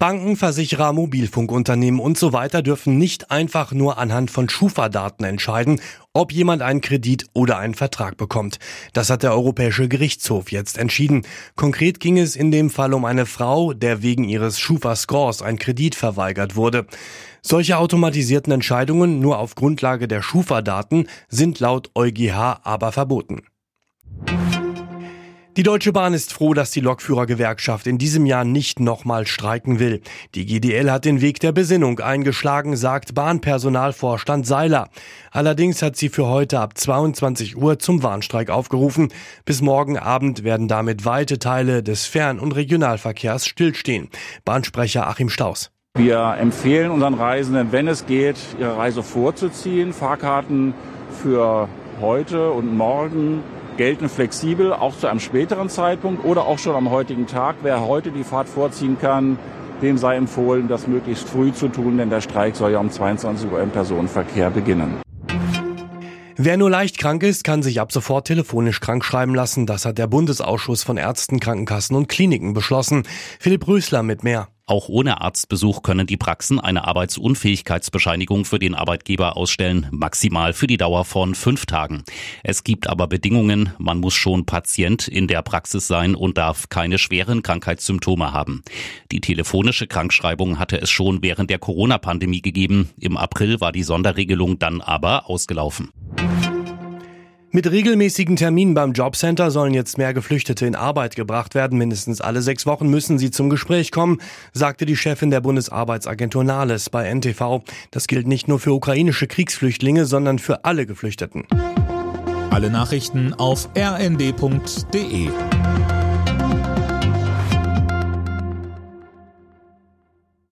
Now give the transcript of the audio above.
Banken, Versicherer, Mobilfunkunternehmen und so weiter dürfen nicht einfach nur anhand von Schufa-Daten entscheiden, ob jemand einen Kredit oder einen Vertrag bekommt. Das hat der Europäische Gerichtshof jetzt entschieden. Konkret ging es in dem Fall um eine Frau, der wegen ihres Schufa-Scores ein Kredit verweigert wurde. Solche automatisierten Entscheidungen nur auf Grundlage der Schufa-Daten sind laut EuGH aber verboten. Die Deutsche Bahn ist froh, dass die Lokführergewerkschaft in diesem Jahr nicht nochmal streiken will. Die GDL hat den Weg der Besinnung eingeschlagen, sagt Bahnpersonalvorstand Seiler. Allerdings hat sie für heute ab 22 Uhr zum Warnstreik aufgerufen. Bis morgen Abend werden damit weite Teile des Fern- und Regionalverkehrs stillstehen. Bahnsprecher Achim Staus. Wir empfehlen unseren Reisenden, wenn es geht, ihre Reise vorzuziehen. Fahrkarten für heute und morgen gelten flexibel, auch zu einem späteren Zeitpunkt oder auch schon am heutigen Tag. Wer heute die Fahrt vorziehen kann, dem sei empfohlen, das möglichst früh zu tun, denn der Streik soll ja um 22 Uhr im Personenverkehr beginnen. Wer nur leicht krank ist, kann sich ab sofort telefonisch krank schreiben lassen. Das hat der Bundesausschuss von Ärzten, Krankenkassen und Kliniken beschlossen. Philipp Rösler mit mehr. Auch ohne Arztbesuch können die Praxen eine Arbeitsunfähigkeitsbescheinigung für den Arbeitgeber ausstellen, maximal für die Dauer von fünf Tagen. Es gibt aber Bedingungen, man muss schon Patient in der Praxis sein und darf keine schweren Krankheitssymptome haben. Die telefonische Krankschreibung hatte es schon während der Corona-Pandemie gegeben. Im April war die Sonderregelung dann aber ausgelaufen. Mit regelmäßigen Terminen beim Jobcenter sollen jetzt mehr Geflüchtete in Arbeit gebracht werden. Mindestens alle sechs Wochen müssen sie zum Gespräch kommen, sagte die Chefin der Bundesarbeitsagentur Nahles bei NTV. Das gilt nicht nur für ukrainische Kriegsflüchtlinge, sondern für alle Geflüchteten. Alle Nachrichten auf rnd.de